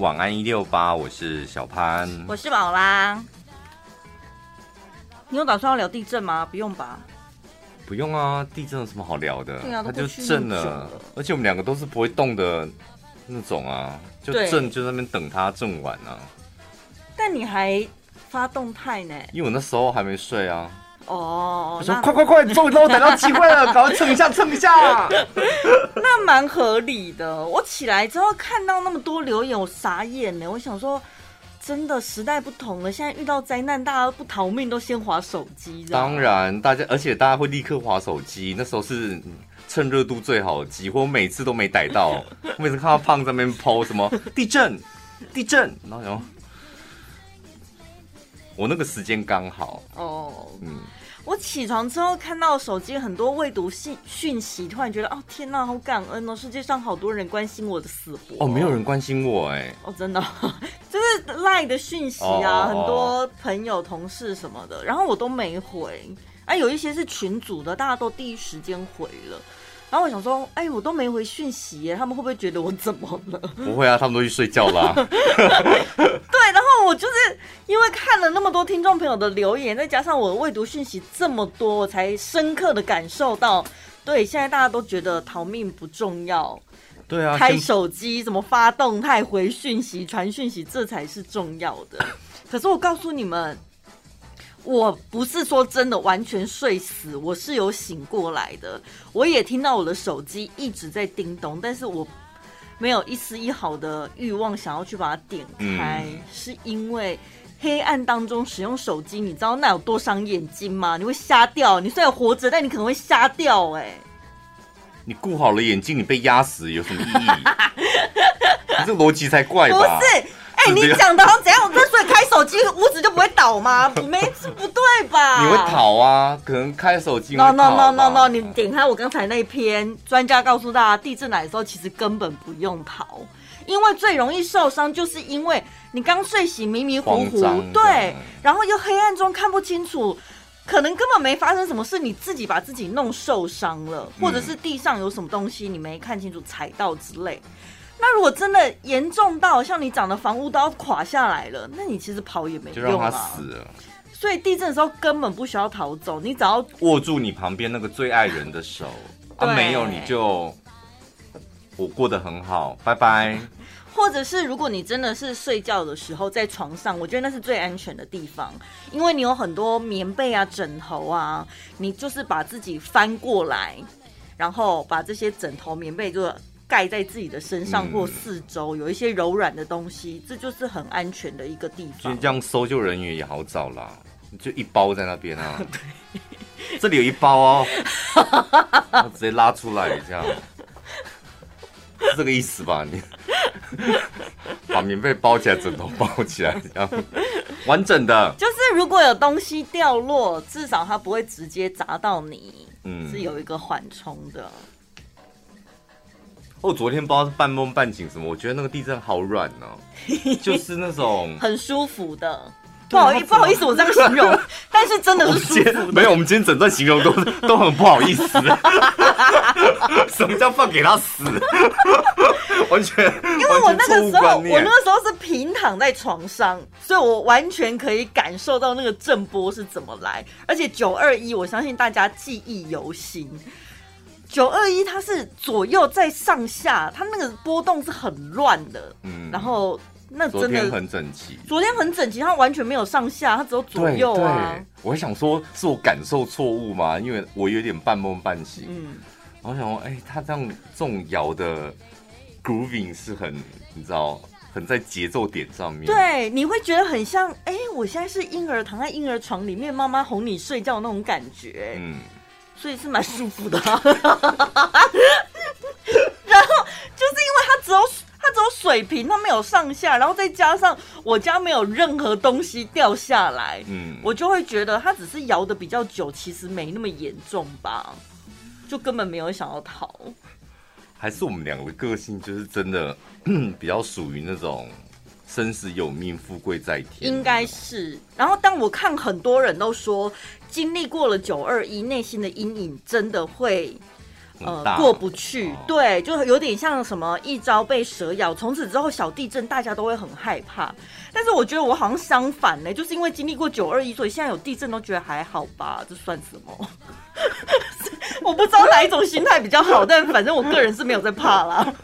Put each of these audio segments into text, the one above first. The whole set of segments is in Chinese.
晚安一六八，我是小潘，我是宝拉。你有打算要聊地震吗？不用吧？不用啊，地震有什么好聊的？对啊，它就震了，而且我们两个都是不会动的那种啊，就震就在那边等它震完啊。但你还发动态呢？因为我那时候还没睡啊。哦，我说快快快，终于让我等到机会了，赶快蹭一下蹭一下。那蛮合理的。我起来之后看到那么多留言，我傻眼呢。我想说，真的时代不同了，现在遇到灾难，大家不逃命都先划手机。当然，大家而且大家会立刻划手机，那时候是趁热度最好的机会。我每次都没逮到，我 每次看到胖在那边 po 什么地震，地震，然后然后。我那个时间刚好。哦，嗯，我起床之后看到手机很多未读信讯息，突然觉得哦天哪，好感恩哦，世界上好多人关心我的死活。哦，没有人关心我哎，哦真的，就是 LINE 的讯息啊，很多朋友同事什么的，然后我都没回，啊有一些是群组的，大家都第一时间回了。然后我想说，哎，我都没回讯息耶，他们会不会觉得我怎么了？不会啊，他们都去睡觉啦。对，然后我就是因为看了那么多听众朋友的留言，再加上我未读讯息这么多，我才深刻的感受到，对，现在大家都觉得逃命不重要。对啊，开手机怎么发动态回讯息、传讯息，这才是重要的。可是我告诉你们。我不是说真的完全睡死，我是有醒过来的。我也听到我的手机一直在叮咚，但是我没有一丝一毫的欲望想要去把它点开，嗯、是因为黑暗当中使用手机，你知道那有多伤眼睛吗？你会瞎掉。你虽然活着，但你可能会瞎掉。哎，你顾好了眼睛，你被压死有什么意义？你这逻辑才怪吧？不是。哎、欸，你讲的好怎样？我之所以开手机，屋子就不会倒吗？没，是不对吧？你会逃啊？可能开手机。No no no no no！你点开我刚才那篇，专家告诉大家，地震来的时候其实根本不用逃，因为最容易受伤，就是因为你刚睡醒，迷迷糊糊，对，然后又黑暗中看不清楚，可能根本没发生什么事，你自己把自己弄受伤了，或者是地上有什么东西你没看清楚，踩到之类。那如果真的严重到像你讲的房屋都要垮下来了，那你其实跑也没用啊。就让他死了。所以地震的时候根本不需要逃走，你只要握住你旁边那个最爱人的手，啊，没有你就我过得很好，拜拜。或者是如果你真的是睡觉的时候在床上，我觉得那是最安全的地方，因为你有很多棉被啊、枕头啊，你就是把自己翻过来，然后把这些枕头、棉被就。盖在自己的身上或四周，有一些柔软的东西，嗯，这就是很安全的一个地方。其实这样搜救人员也好找啦，就一包在那边啊。对，这里有一包哦，直接拉出来这样，是这个意思吧？你 把棉被包起来，枕头包起来，这样完整的。就是如果有东西掉落，至少它不会直接砸到你，嗯，是有一个缓冲的。我昨天不知道是半梦半醒什么，我觉得那个地震好软哦，就是那种很舒服的。不好意思，不好意思，我这样形容，但是真的是舒服。没有，我们今天整段形容都都很不好意思。什么叫放给他死？完全，因为我那个时候，我那个时候是平躺在床上，所以我完全可以感受到那个震波是怎么来。而且九二一，我相信大家记忆犹新。九二一，它是左右在上下，它那个波动是很乱的。嗯，然后那真的昨天很整齐，昨天很整齐，它完全没有上下，它只有左右啊。对，我还想说是我感受错误吗？因为我有点半梦半醒。嗯，我想说，哎、欸，它这样这种摇的 grooving 是很，你知道，很在节奏点上面。对，你会觉得很像，哎、欸，我现在是婴儿躺在婴儿床里面，妈妈哄你睡觉那种感觉。嗯。所以是蛮舒服的，然后就是因为它只有它只有水平，它没有上下，然后再加上我家没有任何东西掉下来，嗯，我就会觉得它只是摇的比较久，其实没那么严重吧，就根本没有想要逃。还是我们两个个性就是真的 比较属于那种。生死有命，富贵在天，应该是。然后，当我看很多人都说，经历过了九二一，内心的阴影真的会，呃过不去。哦、对，就有点像什么一朝被蛇咬，从此之后小地震大家都会很害怕。但是我觉得我好像相反呢，就是因为经历过九二一，所以现在有地震都觉得还好吧，这算什么？我不知道哪一种心态比较好，但反正我个人是没有在怕啦，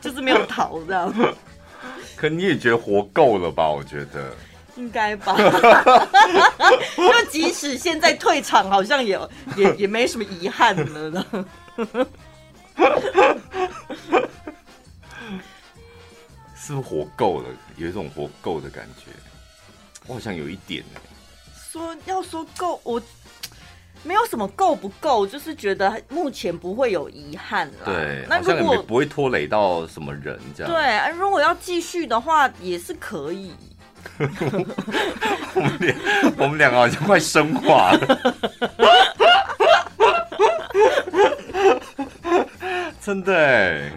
就是没有逃这样。可你也觉得活够了吧？我觉得应该吧。就即使现在退场，好像也也也没什么遗憾了呢。是不是活够了？有一种活够的感觉。我好像有一点呢。说要说够，我没有什么够不够，就是觉得目前不会有遗憾了。对，那如果不会拖累到什么人这样。对，如果要继续的话，也是可以。我们俩，我们两个好像快升华了。真的哎。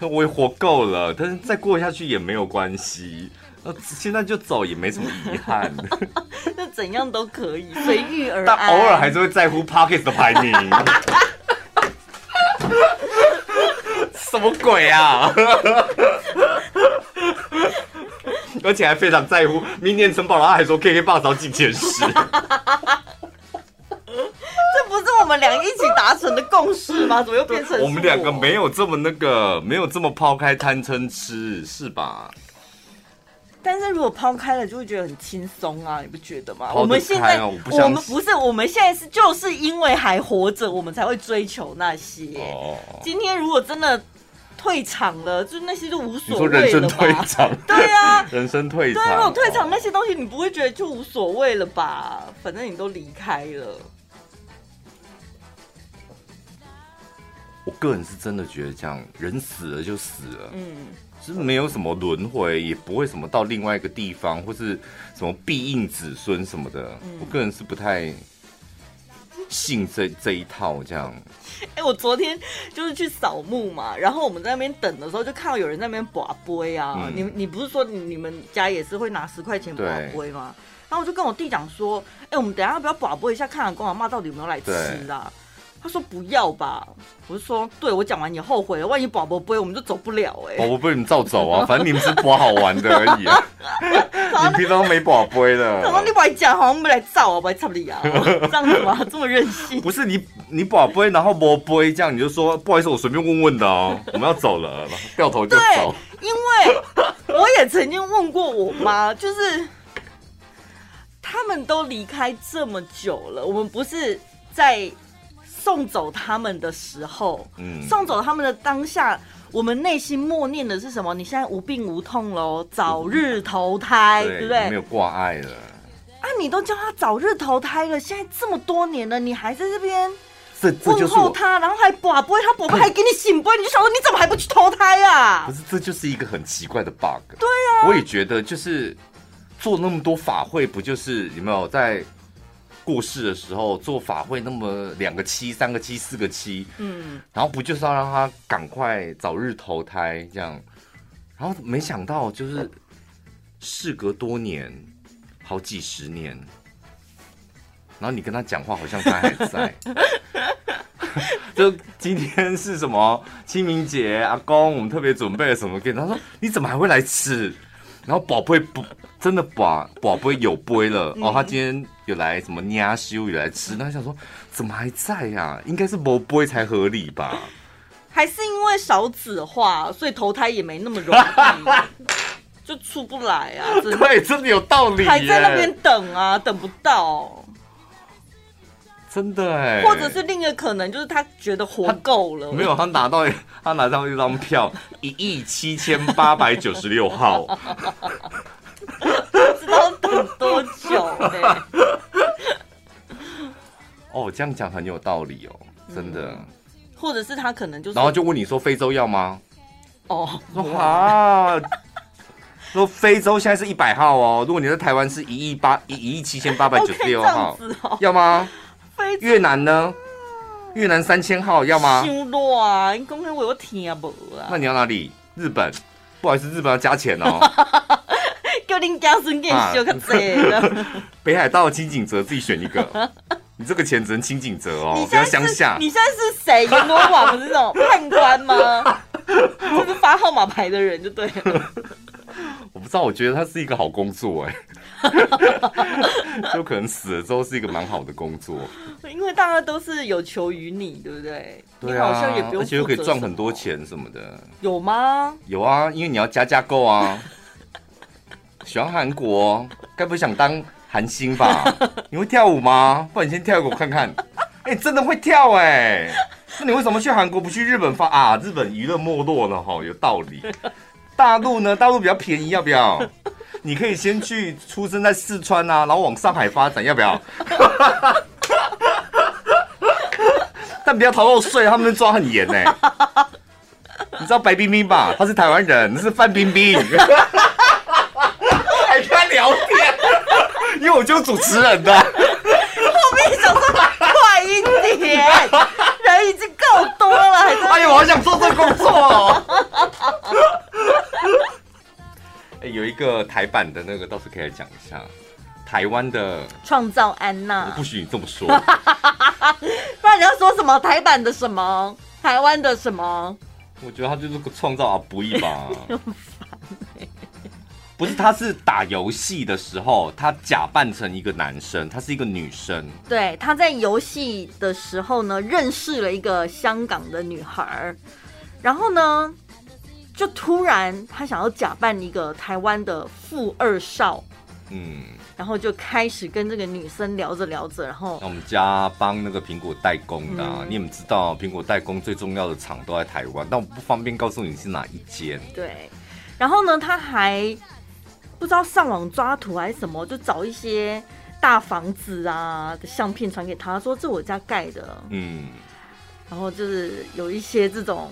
我也活够了，但是再过下去也没有关系。呃，现在就走也没什么遗憾。那怎样都可以，随遇而安。但偶尔还是会在乎 Pocket 的排名。什么鬼啊！而且还非常在乎，明年城堡，然后还说 KKBOX 要进前十。我们俩一起达成的共识吗？怎么又变成我，我们两个没有这么那个，没有这么抛开贪嗔痴，是吧？但是如果抛开了，就会觉得很轻松啊，你不觉得吗？我们现在我，我们不是，我们现在是就是因为还活着，我们才会追求那些。哦，今天如果真的退场了，就那些就无所谓了。人生退场，对啊，人生退场，对，如果退场那些东西，你不会觉得就无所谓了吧？反正你都离开了。我个人是真的觉得，这样人死了就死了，嗯，就是没有什么轮回，也不会什么到另外一个地方，或是什么必应子孙什么的。嗯、我个人是不太信这这一套这样。哎、欸，我昨天就是去扫墓嘛，然后我们在那边等的时候，就看到有人在那边拔杯啊。嗯、你你不是说你们家也是会拿十块钱拔杯吗？然后我就跟我弟讲说，哎、欸，我们等一下要不要拔杯一下，看看公阿妈到底有没有来吃啊？他说不要吧，我就说，对，我讲完你后悔了，万一宝宝不会，我们就走不了哎、欸。宝宝不会，你照走啊，反正你们是不好玩的而已、啊。你平常没宝贝的。他说你不来讲，好像没来照啊，不来插你啊，这样子吗？这么任性？不是你，你宝贝，然后宝贝这样，你就说不好意思，我随便问问的哦，我们要走了，掉头就走。因为我也曾经问过我妈，就是他们都离开这么久了，我们不是在。送走他们的时候，嗯，送走他们的当下，我们内心默念的是什么？你现在无病无痛喽，早日投胎，对，对不对？没有挂碍了。啊，你都叫他早日投胎了，现在这么多年了，你还在这边问候他，然后还宝贝，他宝贝还给你醒杯，你就想说你怎么还不去投胎啊？不是，这就是一个很奇怪的 bug。对啊，我也觉得，就是做那么多法会，不就是有没有在？过世的时候做法会，那么两个七、三个七、四个七，嗯，然后不就是要让他赶快早日投胎这样？然后没想到就是事隔多年，好几十年，然后你跟他讲话，好像他还在。就今天是什么清明节，阿公我们特别准备了什么给他说，你怎么还会来吃？然后宝贝不真的把宝贝有杯了、嗯、哦，他今天有来什么压修有来吃，那想说怎么还在呀、啊？应该是没杯才合理吧？还是因为少子化，所以投胎也没那么容易，就出不来啊？对，真的有道理，还在那边等啊，等不到。真的哎，或者是另一个可能，就是他觉得活够了。没有，他拿到他拿到一张票，一亿七千八百九十六号。不知道等多久哎。哦，这样讲很有道理哦，真的。嗯、或者是他可能就是，然后就问你说非洲要吗？哦，说啊，说非洲现在是一百号哦，如果你在台湾是一亿八一一亿七千八百九十六号，哦、要吗？越南呢？越南三千号要吗？啊！你讲我有听无啊？那你要哪里？日本？不好意思，日本要加钱哦。叫恁家孙给个这个。北海道、轻井泽自己选一个。你这个钱只能清景泽哦，不要乡下。你现在是谁？阎罗王是那种判官吗？就是发号码牌的人就对了。我不知道，我觉得他是一个好工作哎，就可能死了之后是一个蛮好的工作。因为大家都是有求于你，对不对？对啊，好像也不用，而且又可以赚很多钱什么的。有吗？有啊，因为你要加价购啊。喜欢韩国，该不会想当韩星吧？你会跳舞吗？不然你先跳一个我看看。哎、欸，真的会跳哎、欸！那你为什么去韩国不去日本发啊？日本娱乐没落了哈，有道理。大陆呢？大陆比较便宜，要不要？你可以先去出生在四川啊，然后往上海发展，要不要？但不要逃漏税，他们抓很严呢。你知道白冰冰吧？他是台湾人，是范冰冰。聊天，因为我就是主持人的。后面想说快一点，人已经够多了，哎呦，我好想做这个工作哦。哎，有一个台版的那个，倒是可以来讲一下。台湾的创造安娜，我不许你这么说，不然你要说什么？台版的什么？台湾的什么？我觉得他就是个创造啊，不易吧。不是，他是打游戏的时候，他假扮成一个男生，他是一个女生。对，他在游戏的时候呢，认识了一个香港的女孩，然后呢，就突然他想要假扮一个台湾的富二少，嗯，然后就开始跟这个女生聊着聊着，然后那我们家帮那个苹果代工的，啊，嗯、你们知道苹果代工最重要的厂都在台湾，但我不方便告诉你是哪一间。对，然后呢，他还。不知道上网抓图还是什么，就找一些大房子啊的相片传给他，说这我家盖的，嗯，然后就是有一些这种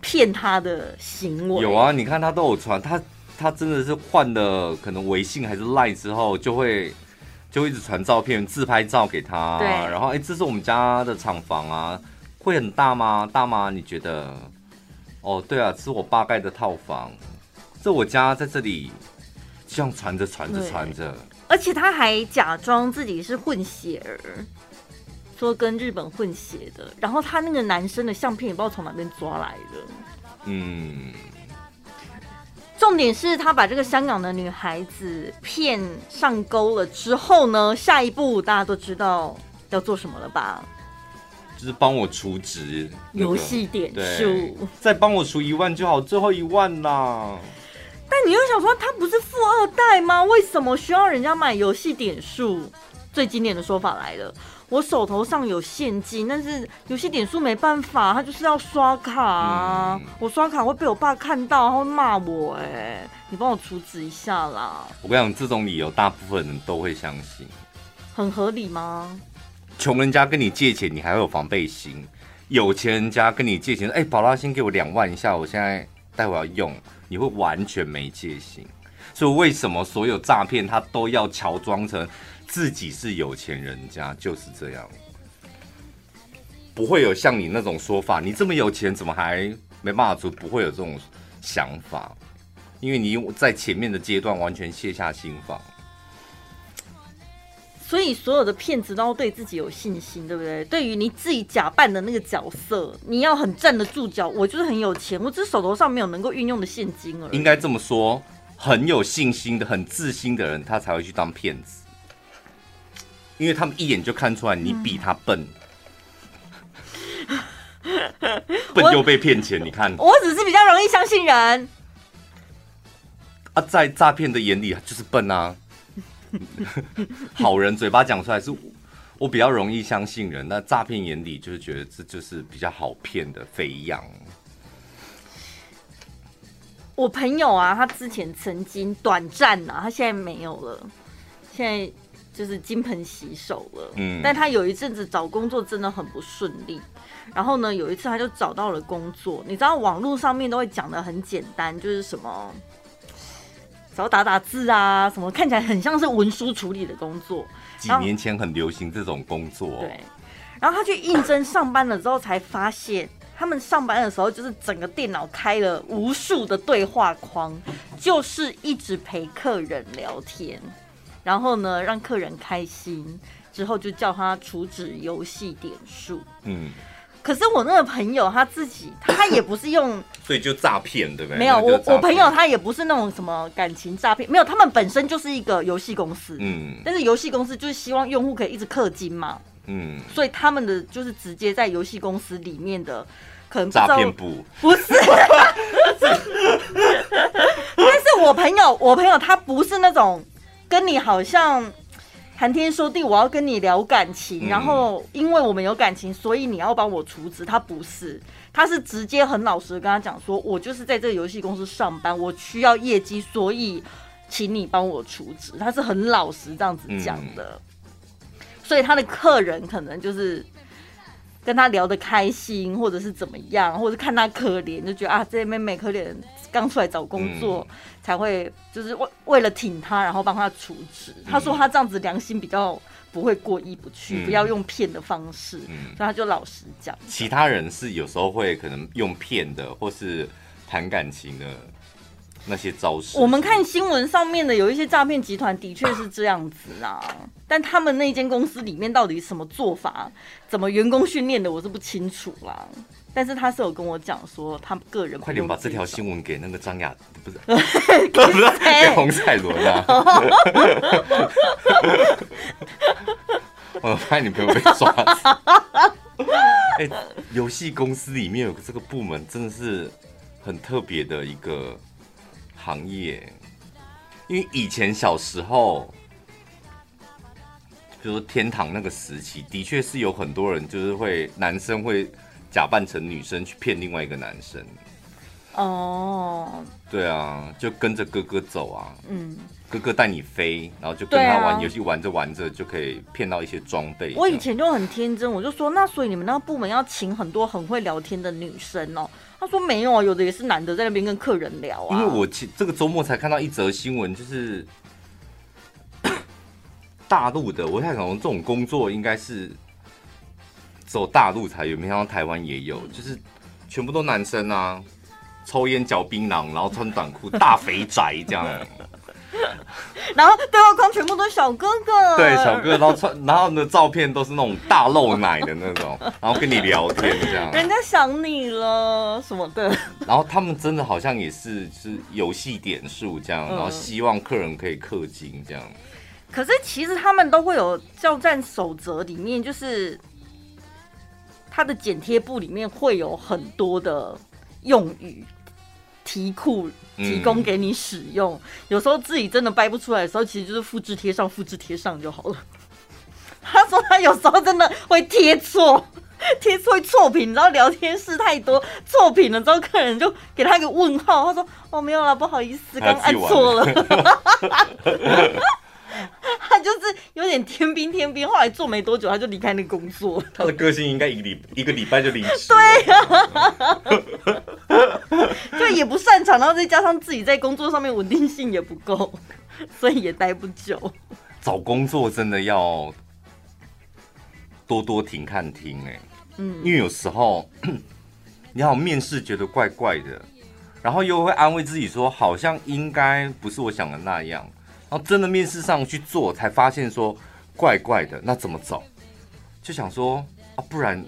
骗他的行为。有啊，你看他都有传，他他真的是换了可能微信还是赖之后，就会就一直传照片、自拍照给他，对，然后哎，这是我们家的厂房啊，会很大吗？大吗？你觉得？哦，对啊，是我爸盖的套房，这我家在这里。这样传着传着传着，而且他还假装自己是混血儿，说跟日本混血的。然后他那个男生的相片也不知道从哪边抓来的。嗯，重点是他把这个香港的女孩子骗上钩了之后呢，下一步大家都知道要做什么了吧？就是帮我储值游戏点数，再帮我储一万就好，最后一万啦。但你又想说他不是富二代吗？为什么需要人家买游戏点数？最经典的说法来了，我手头上有现金，但是游戏点数没办法，他就是要刷卡啊。嗯、我刷卡会被我爸看到，他会骂我。哎，你帮我处置一下啦。我跟你讲，这种理由大部分人都会相信，很合理吗？穷人家跟你借钱，你还会有防备心；有钱人家跟你借钱，哎，宝拉先给我两万一下，我现在待会要用。你会完全没戒心，所以为什么所有诈骗他都要乔装成自己是有钱人家？就是这样，不会有像你那种说法。你这么有钱，怎么还没办法做？不会有这种想法，因为你在前面的阶段完全卸下心防。所以所有的骗子都要对自己有信心，对不对？对于你自己假扮的那个角色，你要很站得住脚。我就是很有钱，我只是手头上没有能够运用的现金而已。应该这么说，很有信心的、很自信的人，他才会去当骗子，因为他们一眼就看出来你比他笨，嗯、笨又被骗钱。你看，我只是比较容易相信人啊，在诈骗的眼里就是笨啊。好人嘴巴讲出来是，我比较容易相信人。那诈骗眼里就是觉得这就是比较好骗的肥羊。我朋友啊，他之前曾经短暂啊，他现在没有了，现在就是金盆洗手了。嗯，但他有一阵子找工作真的很不顺利。然后呢，有一次他就找到了工作。你知道网络上面都会讲的很简单，就是什么。然后打打字啊，什么看起来很像是文书处理的工作。几年前很流行这种工作。对，然后他去应征上班了之后，才发现他们上班的时候就是整个电脑开了无数的对话框，就是一直陪客人聊天，然后呢让客人开心，之后就叫他储值游戏点数。嗯，可是我那个朋友他自己，他也不是用，所以就诈骗，对不对？没有，我我朋友他也不是那种什么感情诈骗，没有，他们本身就是一个游戏公司，嗯。但是游戏公司就是希望用户可以一直氪金嘛，嗯，所以他们的就是直接在游戏公司里面的可能诈骗部，不是，但是我朋友，我朋友他不是那种跟你好像谈天说地，我要跟你聊感情，嗯然后因为我们有感情，所以你要帮我处置。他不是，他是直接很老实的跟他讲说，我就是在这个游戏公司上班，我需要业绩，所以请你帮我处置。他是很老实这样子讲的，所以他的客人可能就是。跟他聊得开心，或者是怎么样，或者是看他可怜，就觉得啊，这妹妹可怜，刚出来找工作，嗯、才会就是为为了挺他，然后帮他处置。嗯、他说他这样子良心比较不会过意不去，嗯、不要用骗的方式，嗯、所以他就老实讲。其他人是有时候会可能用骗的，或是谈感情的那些招式。我们看新闻上面的有一些诈骗集团，的确是这样子啊。但他们那间公司里面到底什么做法，怎么员工训练的，我是不清楚啦。但是他是有跟我讲说，他个人快点把这条新闻给那个张雅，不是，给给洪彩伦啊。我发现你朋友被抓。哎、欸，游戏公司里面有这个部门，真的是很特别的一个行业。因为以前小时候。比如说天堂那个时期，的确是有很多人，就是会男生会假扮成女生去骗另外一个男生。哦，oh. 对啊，就跟着哥哥走啊。嗯，哥哥带你飞，然后就跟他玩游戏，玩着玩着就可以骗到一些装备。我以前就很天真，我就说，那所以你们那个部门要请很多很会聊天的女生哦。他说没有啊，有的也是男的在那边跟客人聊啊。因为我其这个周末才看到一则新闻，就是。大陆的，我在想，这种工作应该是走大陆才有，没想到台湾也有，就是全部都男生啊，抽烟嚼槟榔，然后穿短裤，大肥宅这样，然后对话框全部都是小哥哥，对小哥哥，然后穿，然后的照片都是那种大露奶的那种，然后跟你聊天这样，人家想你了什么的，然后他们真的好像也是是游戏点数这样，然后希望客人可以氪金这样。可是其实他们都会有叫战守则，里面就是他的剪贴簿里面会有很多的用语题库提供给你使用。嗯、有时候自己真的掰不出来的时候，其实就是复制贴上，复制贴上就好了。他说他有时候真的会贴错，贴错错评，然后聊天室太多错品了之后，客人就给他一个问号。他说：“哦，没有啦，不好意思，刚按错了。” 他就是有点天兵天兵，后来做没多久他就离开那个工作。他的个性应该一个礼一个礼拜就离职。对呀、啊，就也不擅长，然后再加上自己在工作上面稳定性也不够，所以也待不久。找工作真的要多多停看听哎，嗯，因为有时候 你好面试觉得怪怪的，然后又会安慰自己说好像应该不是我想的那样。然后真的面试上去做，才发现说怪怪的，那怎么走？就想说啊，不然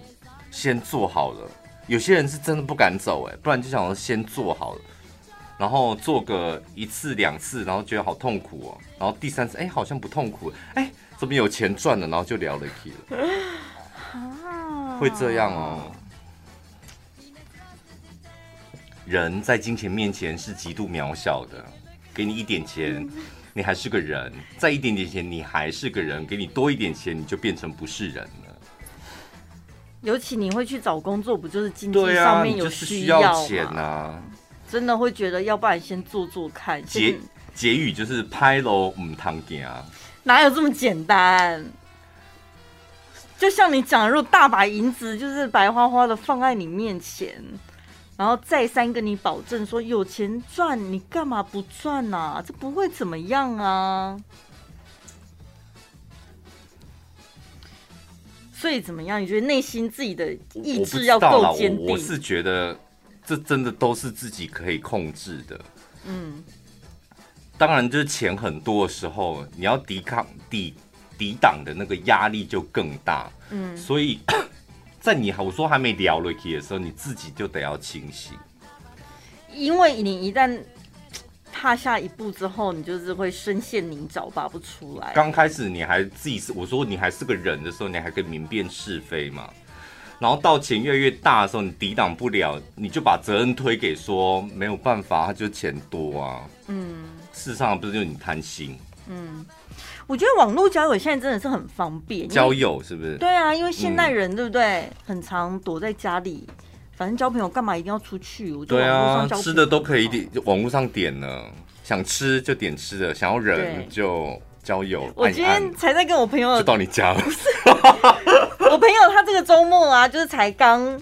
先做好了。有些人是真的不敢走，哎，不然就想说先做好了，然后做个一次两次，然后觉得好痛苦哦，然后第三次哎好像不痛苦，哎怎么有钱赚了，然后就聊了起了，会这样哦。人在金钱面前是极度渺小的，给你一点钱。你还是个人，再一点点钱，你还是个人。给你多一点钱，你就变成不是人了。尤其你会去找工作，不就是经济上面有需要钱啊，真的会觉得，要不然先做做看。结结语就是拍喽，唔烫点啊，哪有这么简单？就像你讲，如果大把银子就是白花花的放在你面前。然后再三跟你保证说有钱赚，你干嘛不赚啊？这不会怎么样啊。所以怎么样？你觉得内心自己的意志要够坚定？我，我是觉得这真的都是自己可以控制的。嗯，当然就是钱很多的时候，你要抵抗抵抵挡的那个压力就更大。嗯，所以在你我说还没聊 r i k y 的时候，你自己就得要清醒，因为你一旦踏下一步之后，你就是会深陷泥沼，拔不出来。刚开始你还自己是我说你还是个人的时候，你还可以明辨是非嘛。然后到钱越来越大的时候，你抵挡不了，你就把责任推给说没有办法，他就钱多啊。嗯，事实上不是就你贪心。嗯，我觉得网络交友现在真的是很方便。交友是不是？对啊，因为现代人对不对？嗯、很常躲在家里，反正交朋友干嘛一定要出去？我觉得对啊，吃的都可以点，就网络上点了，想吃就点吃的，想要人就。交友，我今天才在跟我朋友就到你家了。我朋友他这个周末啊，就是才刚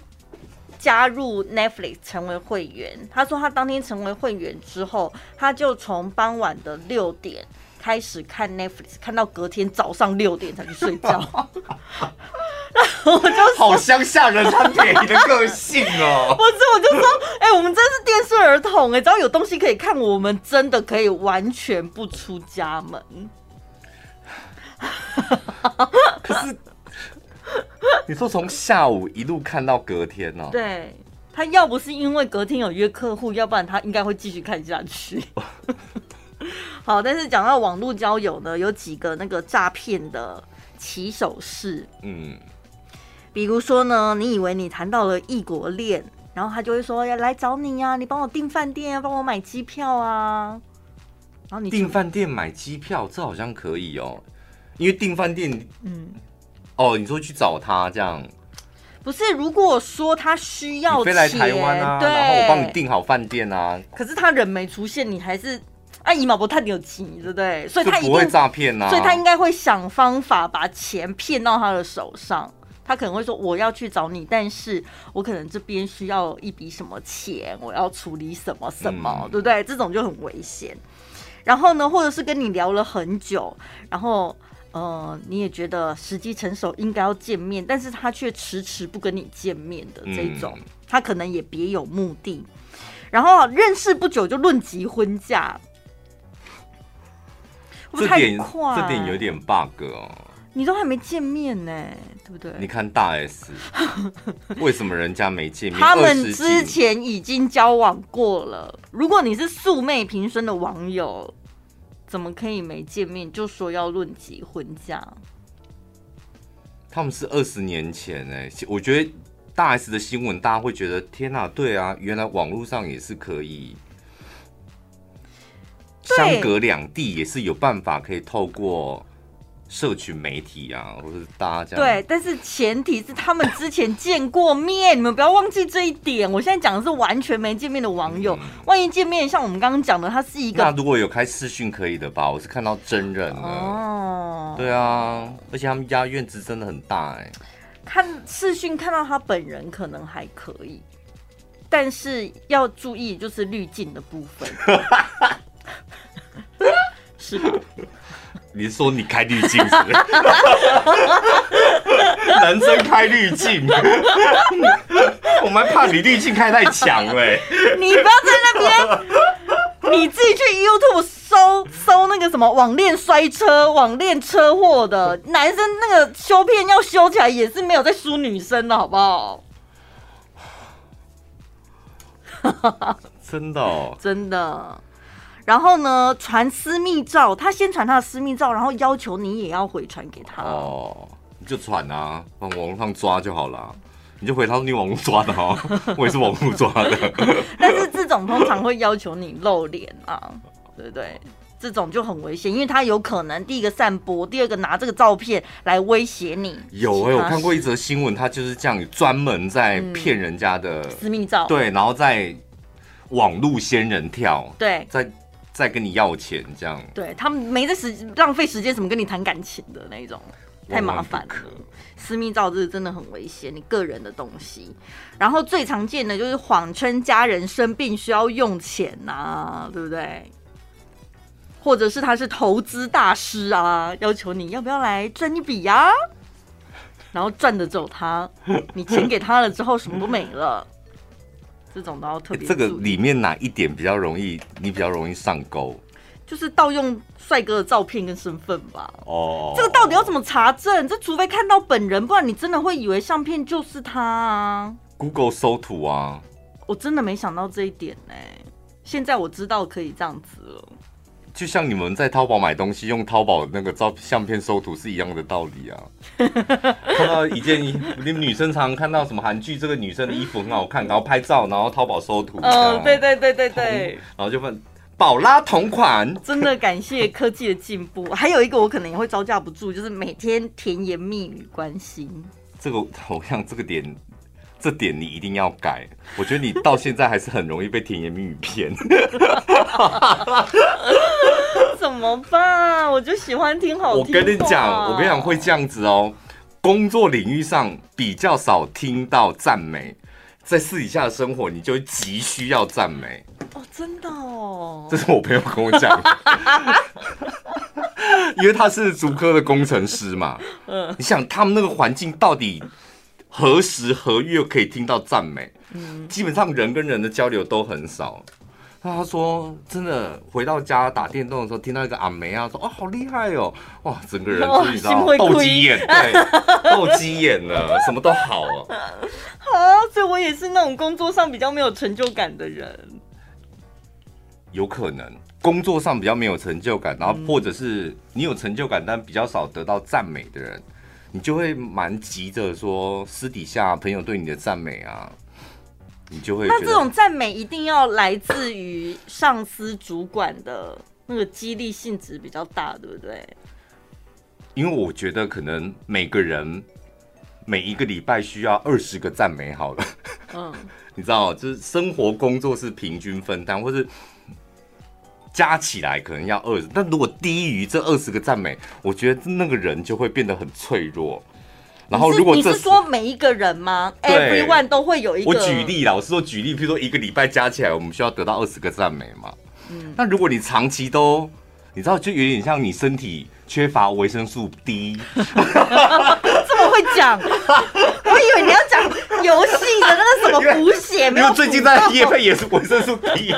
加入 Netflix 成为会员。他说他当天成为会员之后，他就从傍晚的六点开始看 Netflix，看到隔天早上六点才去睡觉。然后我就好乡下人他给你的个性哦。不是，我就说，哎、欸，我们真是电视儿童哎，只要有东西可以看，我们真的可以完全不出家门。可是，你说从下午一路看到隔天哦？对，他要不是因为隔天有约客户，要不然他应该会继续看下去。好，但是讲到网络交友呢，有几个那个诈骗的起手式。嗯，比如说呢，你以为你谈到了异国恋，然后他就会说要来找你呀，你帮我订饭店啊，帮我买机票啊。然后你订饭店买机票，这好像可以哦。因为订饭店，嗯，哦，你说去找他这样，不是？如果说他需要飞来台湾啊，然后我帮你订好饭店啊，可是他人没出现，你还是啊，姨妈不太有钱，对不对？所以他不会诈骗啊，所以他应该会想方法把钱骗到他的手上。他可能会说我要去找你，但是我可能这边需要一笔什么钱，我要处理什么什么，嗯、对不对？这种就很危险。然后呢，或者是跟你聊了很久，然后。呃，你也觉得时机成熟应该要见面，但是他却迟迟不跟你见面的这种，嗯、他可能也别有目的。然后认识不久就论及婚嫁，这点这点有点 bug 哦。你都还没见面呢，对不对？你看大 S，为什么人家没见面？他们之前已经交往过了。如果你是素昧平生的网友。怎么可以没见面就说要论及婚嫁？他们是二十年前哎，我觉得大 S 的新闻，大家会觉得天哪，对啊，原来网络上也是可以，相隔两地也是有办法可以透过。社群媒体啊，或者大家对，但是前提是他们之前见过面，你们不要忘记这一点。我现在讲的是完全没见面的网友，嗯、万一见面，像我们刚刚讲的，他是一个……那如果有开视讯可以的吧？我是看到真人的哦，对啊，而且他们家院子真的很大哎、欸。看视讯看到他本人可能还可以，但是要注意就是滤镜的部分，是？你是说你开滤镜是是？男生开滤镜，我们怕你滤镜开太强了。你不要在那边，你自己去 YouTube 搜搜那个什么网恋摔车、网恋车祸的男生，那个修片要修起来也是没有在输女生的，好不好？真的哦，真的。然后呢，传私密照，他先传他的私密照，然后要求你也要回传给他。哦，你就传啊，往网络上抓就好了。你就回他说你网络抓的哦，我也是网络抓的。但是这种通常会要求你露脸啊，对不对？这种就很危险，因为他有可能第一个散播，第二个拿这个照片来威胁你。有哎、欸，我看过一则新闻，他就是这样专门在骗人家的、嗯、私密照，对，然后在网路仙人跳，对，在。再跟你要钱，这样对他们没在时浪费时间，怎么跟你谈感情的那种，太麻烦了。私密照这是真的很危险，你个人的东西。然后最常见的就是谎称家人生病需要用钱呐、啊，对不对？或者是他是投资大师啊，要求你要不要来赚一笔呀？然后赚的走他，你钱给他了之后，什么都没了。这种都要特别、欸。这个里面哪一点比较容易？你比较容易上钩？就是盗用帅哥的照片跟身份吧。哦，这个到底要怎么查证？这除非看到本人，不然你真的会以为相片就是他啊。Google 搜图啊，我真的没想到这一点呢、欸。现在我知道可以这样子了。就像你们在淘宝买东西用淘宝那个照相片搜图是一样的道理啊。看到一件衣服，你们女生常常看到什么韩剧，这个女生的衣服很好看，然后拍照，然后淘宝搜图。哦，对对对对对。然后就问宝拉同款。真的感谢科技的进步。还有一个我可能也会招架不住，就是每天甜言蜜语关心。这个好像这个点。这点你一定要改，我觉得你到现在还是很容易被甜言蜜语骗。怎么办？我就喜欢听好听。我跟你讲，我跟你讲会这样子哦。工作领域上比较少听到赞美，在私底下的生活，你就急需要赞美。哦，真的哦。这是我朋友跟我讲的，因为他是竹科的工程师嘛。嗯，你想他们那个环境到底？何时何月可以听到赞美？嗯，基本上人跟人的交流都很少。那他说，真的回到家打电动的时候，听到一个阿梅啊，说：“哦，好厉害哦！”哇，整个人就你知道 斗鸡眼，对，斗鸡眼了，什么都好啊。好，所以我也是那种工作上比较没有成就感的人。有可能工作上比较没有成就感，然后或者是你有成就感，但比较少得到赞美的人。你就会蛮急着说私底下朋友对你的赞美啊，你就会那这种赞美一定要来自于上司主管的那个激励性质比较大，对不对？因为我觉得可能每个人每一个礼拜需要二十个赞美好了，嗯，你知道，就是生活工作是平均分担，或是。加起来可能要二十，但如果低于这二十个赞美，我觉得那个人就会变得很脆弱。然后，如果你是说每一个人吗？Everyone 都会有一个。我举例啦，我是说举例，比如说一个礼拜加起来，我们需要得到二十个赞美嘛。嗯。那如果你长期都，你知道，就有点像你身体缺乏维生素 D。讲？我以为你要讲游戏的那个什么补血，没有。最近在业配也是维生素 D。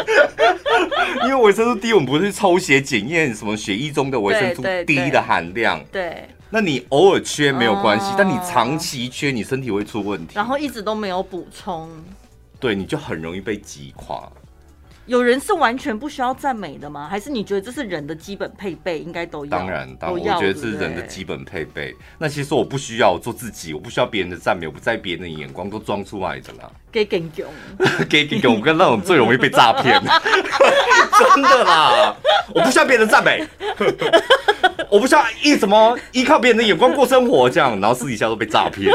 因为维生素 D，我们不是抽血检验什么血液中的维生素 D 的含量。对，对，对，那你偶尔缺没有关系，哦，但你长期缺，你身体会出问题。然后一直都没有补充，对，你就很容易被击垮。有人是完全不需要赞美的吗？还是你觉得这是人的基本配备，应该都要？当然，当然，我觉得这是人的基本配备。那其实我不需要做自己，我不需要别人的赞美，我不在别人的眼光都装出来的啦。给 给给，给给给，我跟那种最容易被诈骗，真的啦！我不需要别人的赞美，我不需要依什么依靠别人的眼光过生活，这样，然后私底下都被诈骗。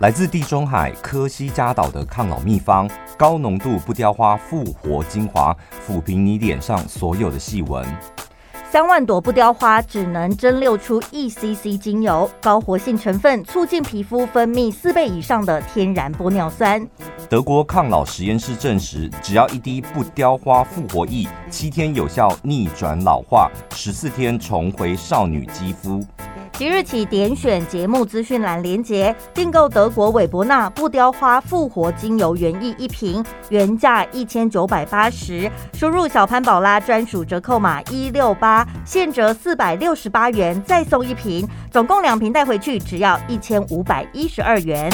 来自地中海科西嘉岛的抗老秘方，高浓度不雕花复活精华，抚平你脸上所有的细纹。三万朵不雕花只能蒸馏出一 cc 精油，高活性成分促进皮肤分泌四倍以上的天然玻尿酸。德国抗老实验室证实，只要一滴不雕花复活液，七天有效逆转老化，十四天重回少女肌肤。即日起点选节目资讯栏连结，订购德国韦伯纳不雕花复活精油原液一瓶，原价一千九百八十，输入小潘宝拉专属折扣码一六八，现折四百六十八元，再送一瓶，总共两瓶带回去只要一千五百一十二元。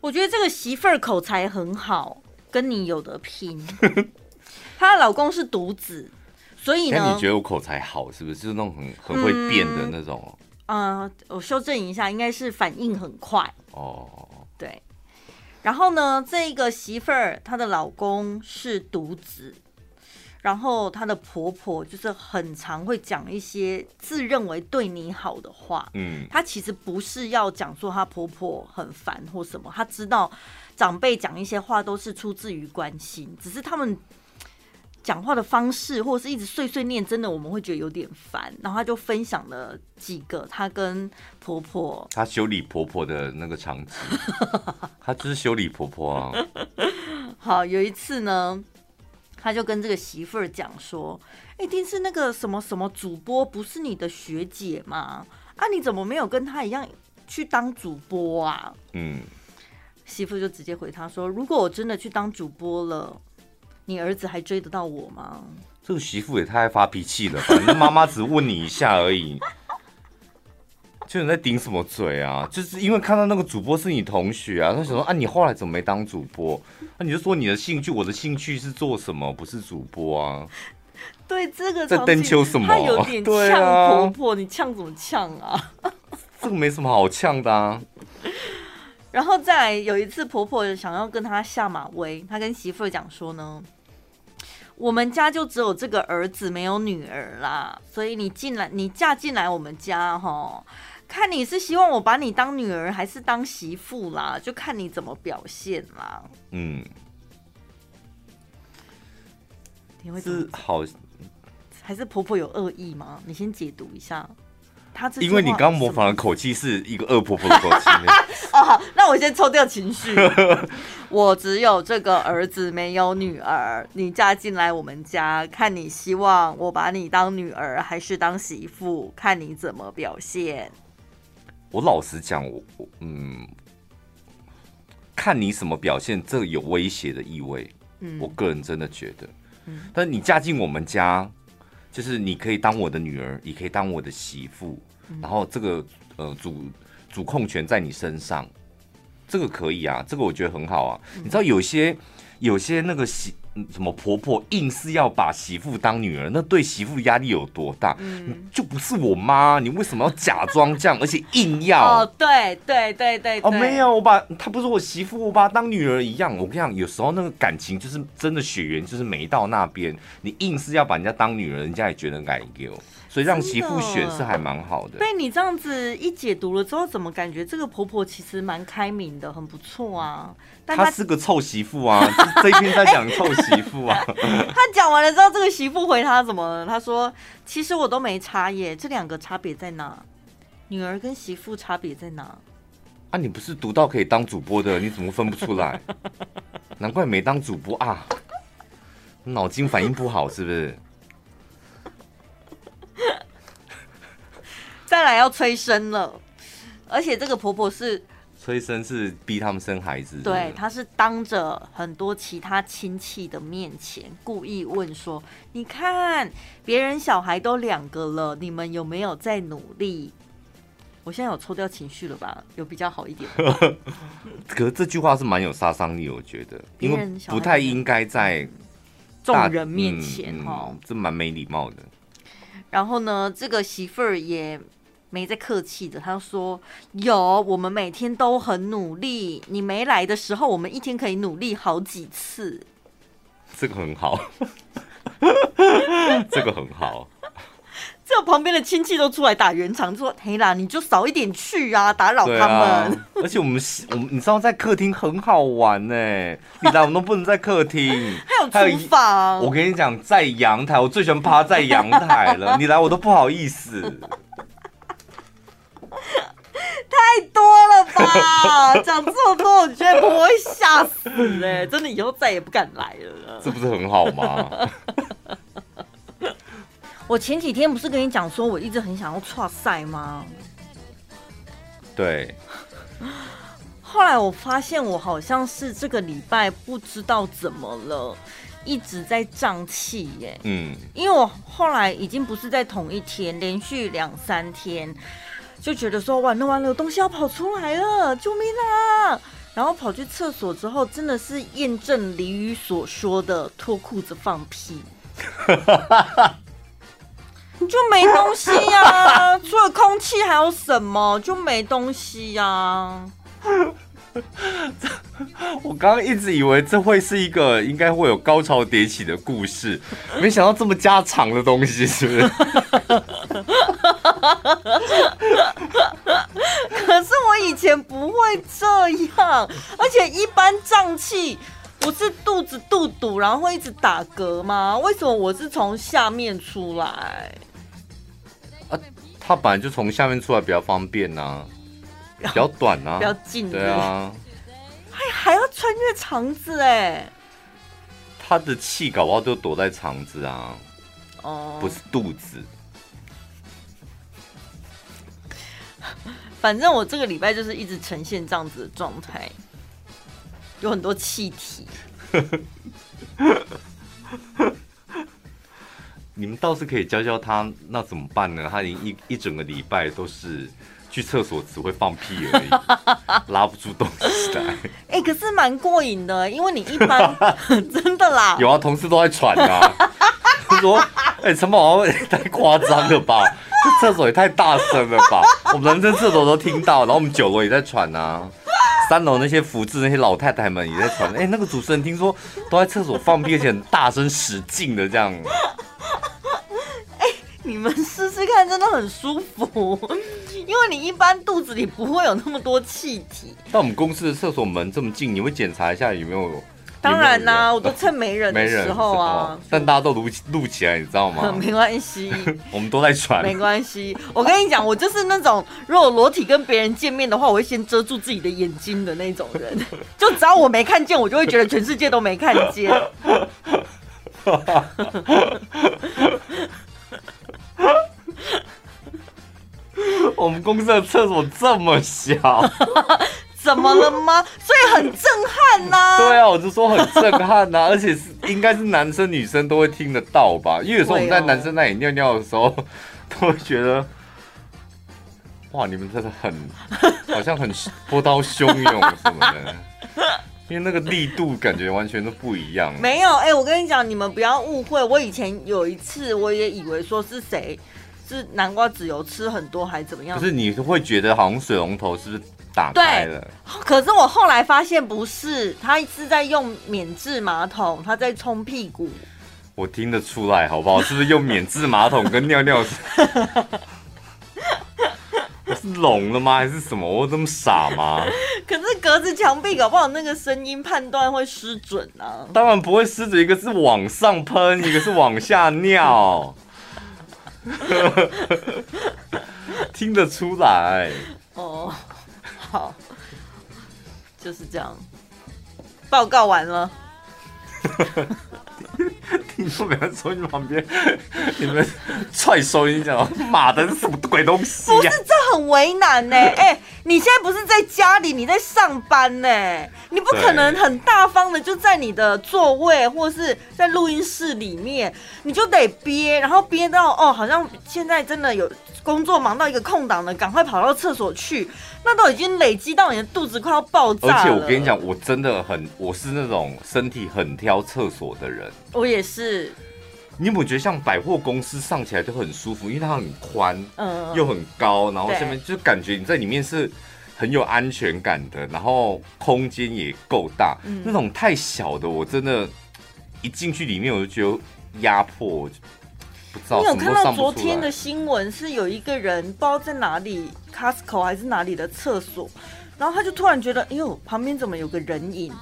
我觉得这个媳妇儿口才很好，跟你有得拼。她的老公是独子，所以呢，你觉得我口才好是不是？就是那种很很会变的那种。呃，我修正一下，应该是反应很快哦。对，然后呢，这个媳妇儿她的老公是独子，然后她的婆婆就是很常会讲一些自认为对你好的话。嗯，她其实不是要讲说她婆婆很烦或什么，她知道长辈讲一些话都是出自于关心，只是他们。讲话的方式，或者是一直碎碎念，真的我们会觉得有点烦。然后他就分享了几个他跟婆婆，他修理婆婆的那个场景，他就是修理婆婆啊。好，有一次呢，他就跟这个媳妇儿讲说：“一定是那个什么什么主播不是你的学姐吗？啊，你怎么没有跟他一样去当主播啊？”嗯，媳妇就直接回他说：“如果我真的去当主播了。”你儿子还追得到我吗？这个媳妇也太爱发脾气了吧？那妈妈只问你一下而已，就你在顶什么嘴啊？就是因为看到那个主播是你同学啊，他想说啊，你后来怎么没当主播？那、啊、你就说你的兴趣，我的兴趣是做什么？不是主播啊？对，这个在登秋什么？他有点呛婆婆，啊、你呛怎么呛啊？这个没什么好呛的啊。然后再来有一次，婆婆想要跟他下马威，他跟媳妇讲说呢，我们家就只有这个儿子，没有女儿啦，所以你进来，你嫁进来我们家哈，看你是希望我把你当女儿，还是当媳妇啦，就看你怎么表现啦。嗯，你会是好。还是婆婆有恶意吗？你先解读一下。他因为你刚模仿的口气是一个恶婆婆的口气。哦，好，那我先抽掉情绪。我只有这个儿子，没有女儿。你嫁进来我们家，看你希望我把你当女儿，还是当媳妇，看你怎么表现。我老实讲，我我嗯，看你什么表现，这个有威胁的意味。嗯，我个人真的觉得。嗯，但你嫁进我们家。就是你可以当我的女儿，也可以当我的媳妇，嗯、然后这个呃主主控权在你身上，这个可以啊，这个我觉得很好啊。嗯、你知道有些有些那个媳。什么婆婆硬是要把媳妇当女儿，那对媳妇压力有多大？嗯，就不是我妈，你为什么要假装这样，而且硬要？哦，对对对对，哦，没有，我把她不是我媳妇，我把她当女儿一样。我跟你讲，有时候那个感情就是真的血缘就是没到那边，你硬是要把人家当女儿，人家也觉得该丢。所以让媳妇选是还蛮好的。被你这样子一解读了之后，怎么感觉这个婆婆其实蛮开明的，很不错啊？但她，她是个臭媳妇啊！这一篇在讲臭媳妇啊。她讲完了之后，这个媳妇回她怎么了？她说：“其实我都没差耶，这两个差别在哪？女儿跟媳妇差别在哪？”啊，你不是读到可以当主播的，你怎么分不出来？难怪没当主播啊！脑筋反应不好是不是？再来要催生了，而且这个婆婆是催生，是逼他们生孩子。对，她是当着很多其他亲戚的面前故意问说：“你看，别人小孩都两个了，你们有没有在努力？”我现在有抽掉情绪了吧？有比较好一点。可是这句话是蛮有杀伤力，我觉得，因为不太应该在众人面前哦、嗯嗯，这蛮没礼貌的。然后呢，这个媳妇儿也没在客气的，她说：“有，我们每天都很努力。你没来的时候，我们一天可以努力好几次。”这个很好，这个很好。这旁边的亲戚都出来打圆场，说：“嘿啦，你就少一点去啊，打扰他们。啊” 而且我们，我们你知道在客厅很好玩呢、欸。你来我们都不能在客厅，还有厨房。我跟你讲，在阳台，我最喜欢趴在阳台了。你来我都不好意思，太多了吧？讲这么多，我觉得不会吓死哎、欸！真的，以后再也不敢来了。这不是很好吗？我前几天不是跟你讲说，我一直很想要跨赛吗？对。后来我发现，我好像是这个礼拜不知道怎么了，一直在胀气耶。嗯。因为我后来已经不是在同一天，连续两三天，就觉得说完了完了，东西要跑出来了，救命啊！然后跑去厕所之后，真的是验证俚语所说的脱裤子放屁。就没东西呀、啊，除了空气还有什么？就没东西呀、啊。我刚刚一直以为这会是一个应该会有高潮迭起的故事，没想到这么家常的东西，是不是？可是我以前不会这样，而且一般胀气。不是肚子肚肚，然后会一直打嗝吗？为什么我是从下面出来？啊，它本来就从下面出来比较方便呐、啊，比较短啊，比较近。对啊，还还要穿越肠子哎，他的气搞不好就躲在肠子啊，哦，不是肚子。反正我这个礼拜就是一直呈现这样子的状态。有很多气体，你们倒是可以教教他，那怎么办呢？他已经一一整个礼拜都是去厕所只会放屁而已，拉不出东西来。哎、欸，可是蛮过瘾的，因为你一般 真的啦，有啊，同事都在喘啊。他说：“哎、欸，陈宝也太夸张了吧？这厕所也太大声了吧？我们人生厕所都听到，然后我们酒楼也在喘啊。”三楼那些福字那些老太太们也在传，哎、欸，那个主持人听说都在厕所放屁，而且很大声使劲的这样。哎、欸，你们试试看，真的很舒服，因为你一般肚子里不会有那么多气体。但我们公司的厕所门这么近，你会检查一下有没有？当然啦、啊，我都趁没人的时候啊，但大家都录录起来，你知道吗？没关系，我们都在传，没关系。我跟你讲，我就是那种如果裸体跟别人见面的话，我会先遮住自己的眼睛的那种人。就只要我没看见，我就会觉得全世界都没看见。我们公司的厕所这么小。怎么了吗？所以很震撼呐、啊！对啊，我就说很震撼呐、啊，而且是应该是男生女生都会听得到吧？因为有时候我们在男生那里尿尿的时候，都会觉得，哇，你们真的很 好像很波涛汹涌什么的，因为那个力度感觉完全都不一样。没有，哎、欸，我跟你讲，你们不要误会，我以前有一次我也以为说是谁是南瓜籽油吃很多还是怎么样？可是你会觉得好像水龙头是不是？打开了，可是我后来发现不是，他是在用免治马桶，他在冲屁股。我听得出来，好不好？是不是用免治马桶跟尿尿？我 是聋了吗？还是什么？我这么傻吗？可是隔着墙壁，搞不好那个声音判断会失准啊。当然不会失准，一个是往上喷，一个是往下尿，听得出来哦。好，就是这样。报告完了。听说没人收音旁边，你们踹收音讲，妈的，是什么鬼东西啊？不是，这很为难呢。哎、欸，你现在不是在家里，你在上班呢，你不可能很大方的就在你的座位或是在录音室里面，你就得憋，然后憋到哦，好像现在真的有。工作忙到一个空档了，赶快跑到厕所去，那都已经累积到你的肚子快要爆炸了。而且我跟你讲，我真的很，我是那种身体很挑厕所的人。我也是。你有没有觉得像百货公司上起来就很舒服？因为它很宽，嗯，又很高，然后下面就感觉你在里面是很有安全感的，然后空间也够大。嗯。那种太小的，我真的，一进去里面我就觉得压迫。你有看到昨天的新闻？是有一个人不知道在哪里，Costco 还是哪里的厕所，然后他就突然觉得，哎呦，旁边怎么有个人影？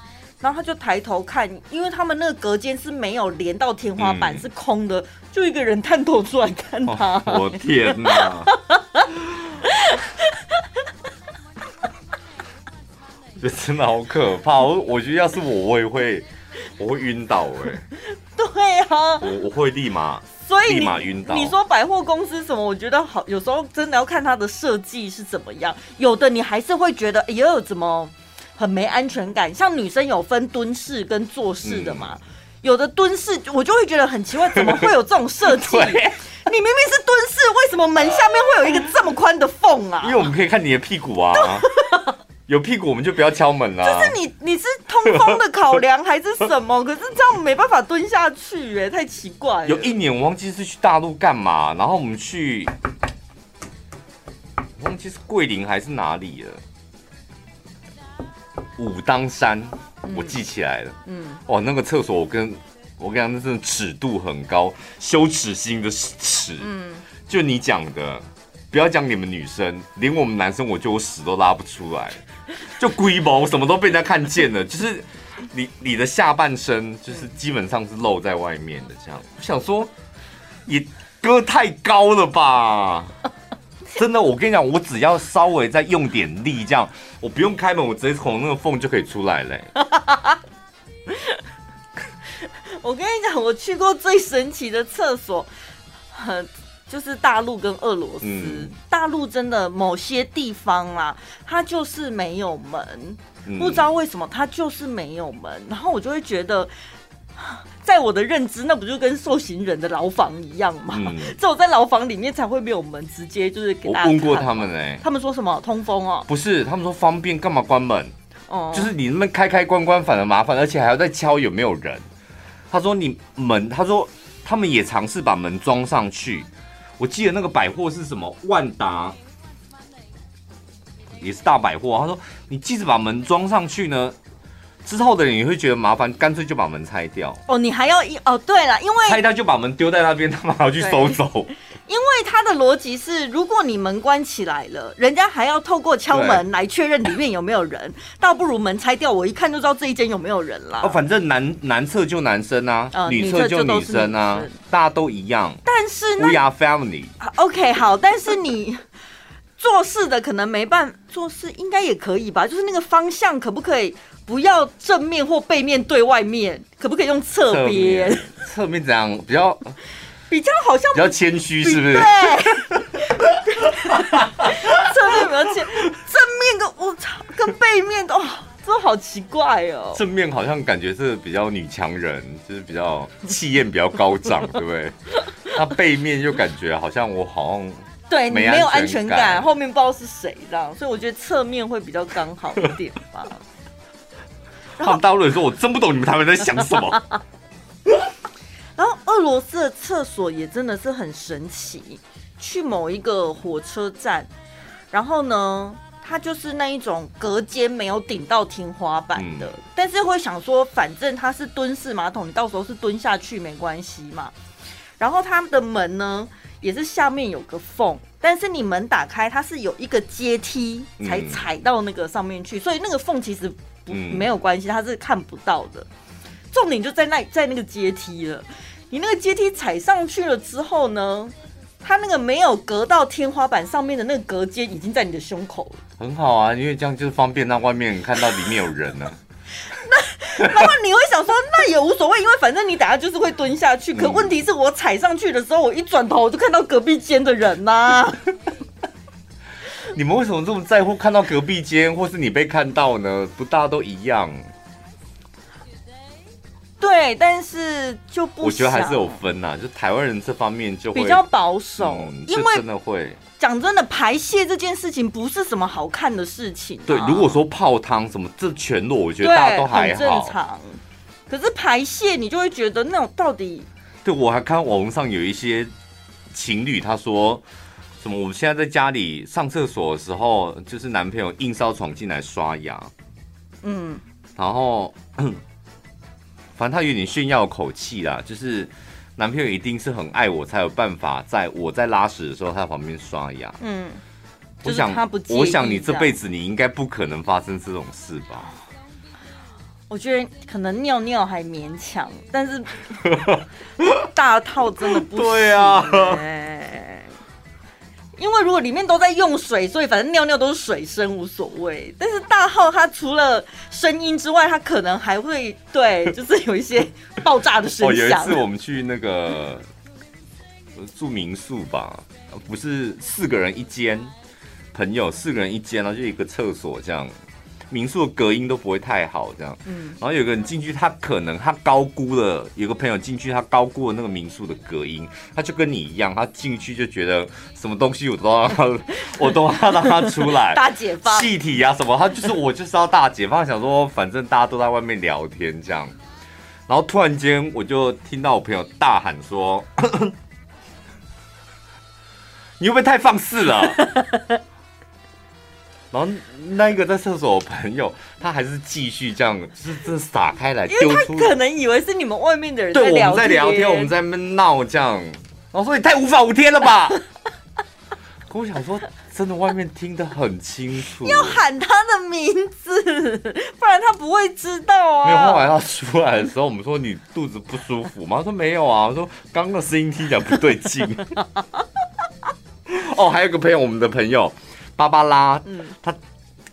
然后他就抬头看，因为他们那个隔间是没有连到天花板，嗯、是空的，就一个人探头出来看他。哦、我天哪！这真的好可怕！我我觉得要是我，我也会，我会晕倒哎、欸。对啊，我我会立马。所以你你说百货公司什么？我觉得好，有时候真的要看它的设计是怎么样。有的你还是会觉得，哎呦，怎么很没安全感？像女生有分蹲式跟坐式的嘛，嗯、有的蹲式我就会觉得很奇怪，怎么会有这种设计？你明明是蹲式，为什么门下面会有一个这么宽的缝啊？因为我们可以看你的屁股啊。有屁股我们就不要敲门了。就是你你是通风的考量还是什么？可是这样没办法蹲下去，哎，太奇怪了。有一年我忘记是去大陆干嘛，然后我们去，我忘记是桂林还是哪里了。武当山，我记起来了。嗯，哇，那个厕所我跟我跟你讲，那真的尺度很高，羞耻心的尺。嗯，就你讲的。不要讲你们女生，连我们男生，我就我屎都拉不出来，就龟毛，什么都被人家看见了，就是你你的下半身就是基本上是露在外面的这样。我想说，也割太高了吧？真的，我跟你讲，我只要稍微再用点力，这样我不用开门，我直接从那个缝就可以出来嘞。我跟你讲，我去过最神奇的厕所，很。就是大陆跟俄罗斯，嗯、大陆真的某些地方啦，它就是没有门，嗯、不知道为什么它就是没有门。然后我就会觉得，在我的认知，那不就跟受刑人的牢房一样吗？嗯，只有在牢房里面才会没有门，直接就是给大家。我问过他们哎，他们说什么通风哦？不是，他们说方便，干嘛关门？哦，就是你那边开开关关反而麻烦，而且还要再敲有没有人。他说你门，他说他们也尝试把门装上去。我记得那个百货是什么万达，也是大百货。他说你即使把门装上去呢。之后的人也会觉得麻烦，干脆就把门拆掉。哦，你还要一哦，对了，因为拆掉就把门丢在那边，他们还要去收走。因为他的逻辑是，如果你门关起来了，人家还要透过敲门来确认里面有没有人，倒不如门拆掉，我一看就知道这一间有没有人了。哦，反正男男厕就男生啊，呃、女厕就女生啊，大家都一样。但是呢 We are family。OK，好，但是你做事的可能没办法，做事应该也可以吧？就是那个方向可不可以？不要正面或背面对外面，可不可以用侧边？侧面怎样？比较比较好像比较谦虚，是不是？对，侧面比较谦，正面跟我操跟背面都，都好奇怪哦。正面好像感觉是比较女强人，就是比较气焰比较高涨，对不对？那背面就感觉好像我好像对你没有安全感，后面不知道是谁这样，所以我觉得侧面会比较刚好一点吧。他们大陆人说：“我真不懂你们台湾在想什么。”然后俄罗斯的厕所也真的是很神奇。去某一个火车站，然后呢，它就是那一种隔间没有顶到天花板的，嗯、但是会想说，反正它是蹲式马桶，你到时候是蹲下去没关系嘛。然后它的门呢，也是下面有个缝，但是你门打开，它是有一个阶梯才踩到那个上面去，嗯、所以那个缝其实。嗯，没有关系，它是看不到的。重点就在那，在那个阶梯了。你那个阶梯踩上去了之后呢，它那个没有隔到天花板上面的那个隔间已经在你的胸口了。很好啊，因为这样就是方便让外面看到里面有人呢、啊。那然后你会想说，那也无所谓，因为反正你等下就是会蹲下去。可问题是我踩上去的时候，我一转头我就看到隔壁间的人呐、啊。你们为什么这么在乎看到隔壁间，或是你被看到呢？不，大家都一样。对，但是就不。我觉得还是有分呐，就台湾人这方面就会比较保守，嗯、因为真的会讲真的，排泄这件事情不是什么好看的事情、啊。对，如果说泡汤什么这全裸，我觉得大家都还好。正常。可是排泄，你就会觉得那种到底……对，我还看网络上有一些情侣，他说。什么？我们现在在家里上厕所的时候，就是男朋友硬是要闯进来刷牙，嗯，然后 反正他有点炫耀口气啦，就是男朋友一定是很爱我，才有办法在我在拉屎的时候，他在旁边刷牙，嗯，我想他不，我想你这辈子你应该不可能发生这种事吧？我觉得可能尿尿还勉强，但是大套真的不行，欸，对啊。因为如果里面都在用水，所以反正尿尿都是水声，无所谓。但是大号它除了声音之外，它可能还会对，就是有一些爆炸的声响。哦，有一次我们去那个住民宿吧，不是四个人一间，朋友四个人一间，然后就一个厕所这样。民宿的隔音都不会太好，这样。嗯。然后有个人进去，他可能他高估了，有个朋友进去，他高估了那个民宿的隔音，他就跟你一样，他进去就觉得什么东西我都要让他，我都要让他出来。大解放。气体啊什么，他就是我就是要大解放，想说反正大家都在外面聊天这样。然后突然间我就听到我朋友大喊说：“ 你会不会太放肆了？”然后那一个在厕所的朋友，他还是继续这样，就是这撒开来，丢出。可能以为是你们外面的人对，我们在聊天，我们在那边闹这样。然后说你太无法无天了吧？可我想说，真的外面听得很清楚，要喊他的名字，不然他不会知道啊。没有，后来他出来的时候，我们说你肚子不舒服吗？他说没有啊。我说刚刚的声音听起来不对劲。哦，还有个朋友，我们的朋友。芭芭拉，嗯，他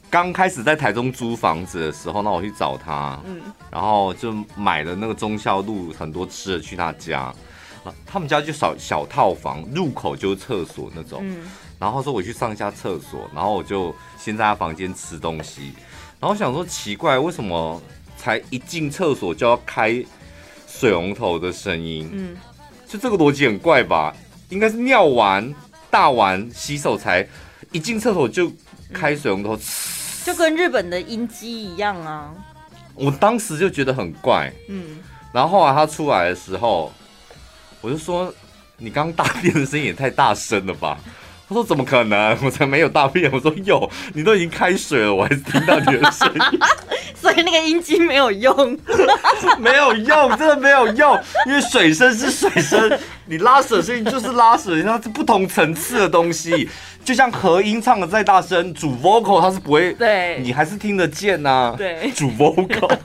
刚开始在台中租房子的时候，那我去找他，嗯，然后就买了那个忠孝路很多吃的去他家，他们家就小小套房，入口就是厕所那种，嗯，然后说我去上一下厕所，然后我就先在他房间吃东西，然后我想说奇怪，为什么才一进厕所就要开水龙头的声音。嗯，就这个逻辑很怪吧？应该是尿完大完洗手才一进厕所就开水龙头，嗯，就跟日本的音机一样啊。我当时就觉得很怪，嗯，然后后来他出来的时候，我就说：“你刚大便的声音也太大声了吧？”他说：“怎么可能？我才没有大便。”我说：“有，你都已经开水了，我还是听到你的声音。”所以那个音机没有用，没有用，真的没有用，因为水声是水声，你拉屎的声音就是拉屎，它是不同层次的东西。就像和音唱的再大声，主 vocal 它是不会，对，你还是听得见呐、啊。对，主 vocal。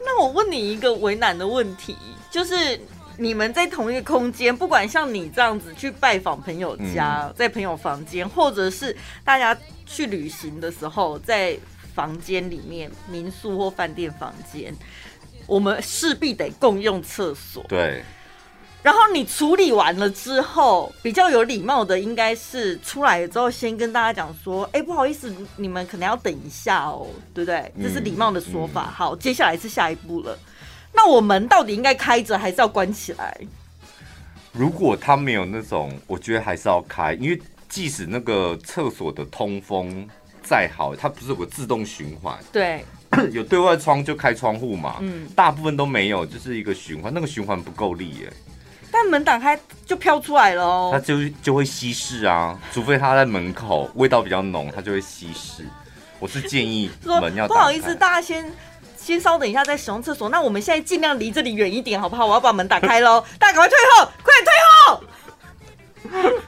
那我问你一个为难的问题，就是你们在同一个空间，不管像你这样子去拜访朋友家，嗯、在朋友房间，或者是大家去旅行的时候，在房间里面，民宿或饭店房间，我们势必得共用厕所。对。然后你处理完了之后，比较有礼貌的应该是出来了之后先跟大家讲说：“哎，不好意思，你们可能要等一下哦，对不对？”这是礼貌的说法。嗯嗯、好，接下来是下一步了。那我门到底应该开着还是要关起来？如果他没有那种，我觉得还是要开，因为即使那个厕所的通风再好，它不是有个自动循环？对，有对外窗就开窗户嘛。嗯，大部分都没有，就是一个循环，那个循环不够力耶。但门打开就飘出来了哦，它就就会稀释啊，除非它在门口味道比较浓，它就会稀释。我是建议门要。不好意思，大家先先稍等一下再使用厕所。那我们现在尽量离这里远一点，好不好？我要把门打开喽，大家赶快退后，快点退后，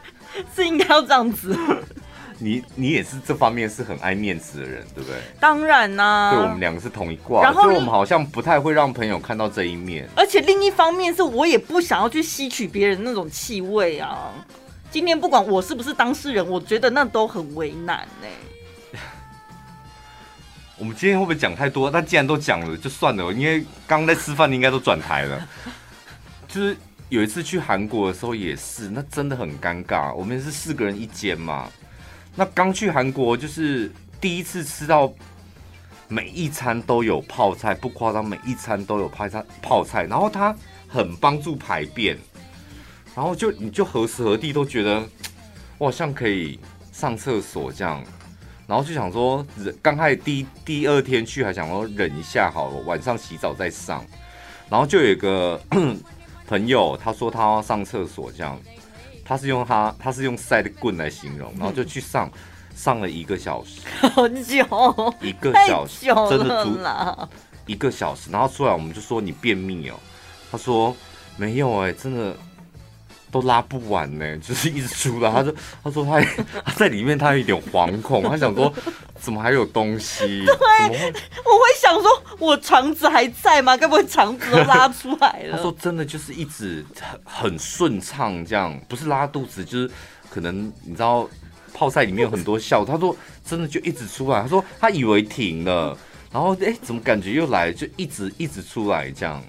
是应该要这样子。你你也是这方面是很爱面子的人，对不对？当然啦、啊，对，我们两个是同一挂，然后所以我们好像不太会让朋友看到这一面。而且另一方面是我也不想要去吸取别人那种气味啊。今天不管我是不是当事人，我觉得那都很为难呢、欸。我们今天会不会讲太多？但既然都讲了，就算了。因为刚刚在吃饭，你应该都转台了。就是有一次去韩国的时候也是，那真的很尴尬。我们是四个人一间嘛。那刚去韩国就是第一次吃到每一餐都有泡菜，不夸张，每一餐都有泡菜泡菜，然后它很帮助排便，然后就你就何时何地都觉得我好像可以上厕所这样，然后就想说，刚开始第第二天去还想说忍一下好了，晚上洗澡再上，然后就有一个 朋友他说他要上厕所这样。他是用他，他是用塞的棍来形容，然后就去上，上了一个小时，好久，一个小时，真的足 一个小时，然后出来我们就说你便秘哦，他说没有哎，真的。都拉不完呢，就是一直出来。他说：“他说他 他在里面，他有一点惶恐，他想说怎么还有东西？对，我会想说，我肠子还在吗？该不会肠子都拉出来了？”他说：“真的就是一直很很顺畅，这样不是拉肚子，就是可能你知道泡菜里面有很多笑。”他说：“真的就一直出来。”他说：“他以为停了，然后哎，怎么感觉又来？就一直一直出来这样。”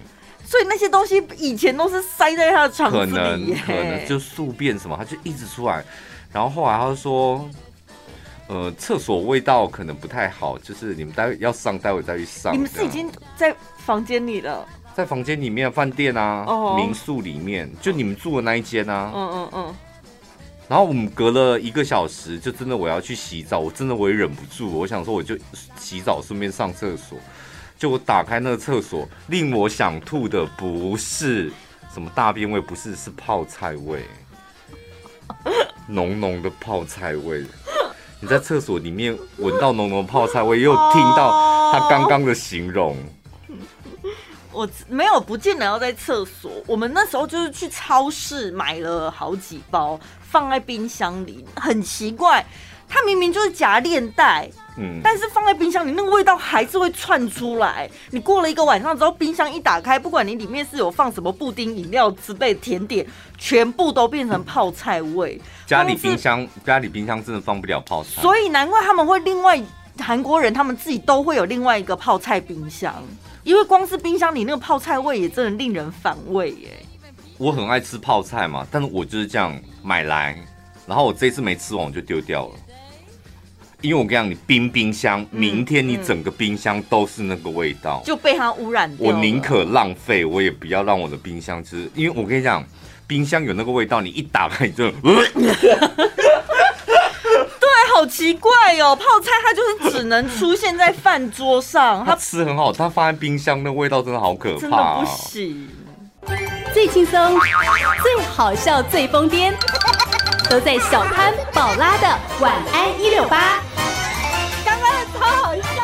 所以那些东西以前都是塞在他的肠子里，可能可能就宿便什么，他就一直出来。然后后来他就说，呃，厕所味道可能不太好，就是你们待会要上，待会再去上。你们是已经在房间里了，在房间里面饭店啊，oh. 民宿里面，就你们住的那一间啊。嗯嗯嗯。然后我们隔了一个小时，就真的我要去洗澡，我真的我也忍不住，我想说我就洗澡顺便上厕所。就我打开那个厕所，令我想吐的不是什么大便味，不是，是泡菜味，浓浓的泡菜味。你在厕所里面闻到浓浓的泡菜味，又听到他刚刚的形容。我没有不见得要在厕所，我们那时候就是去超市买了好几包，放在冰箱里，很奇怪。它明明就是夹链袋，嗯，但是放在冰箱里，那个味道还是会窜出来。你过了一个晚上之后，冰箱一打开，不管你里面是有放什么布丁、饮料之类甜点，全部都变成泡菜味。家里冰箱，家里冰箱真的放不了泡菜，所以难怪他们会另外韩国人他们自己都会有另外一个泡菜冰箱，因为光是冰箱里那个泡菜味也真的令人反胃耶。我很爱吃泡菜嘛，但是我就是这样买来，然后我这一次没吃完我就丢掉了。因为我跟你讲，你冰冰箱，明天你整个冰箱都是那个味道，就被它污染掉。我宁可浪费，我也不要让我的冰箱吃，因为我跟你讲，冰箱有那个味道，你一打开你就 对，好奇怪哦，泡菜它就是只能出现在饭桌上，它吃很好，它放在冰箱那味道真的好可怕，真的不行。最轻松、最好笑、最疯癫，都在小潘宝拉的晚安一六八。刚刚超好笑。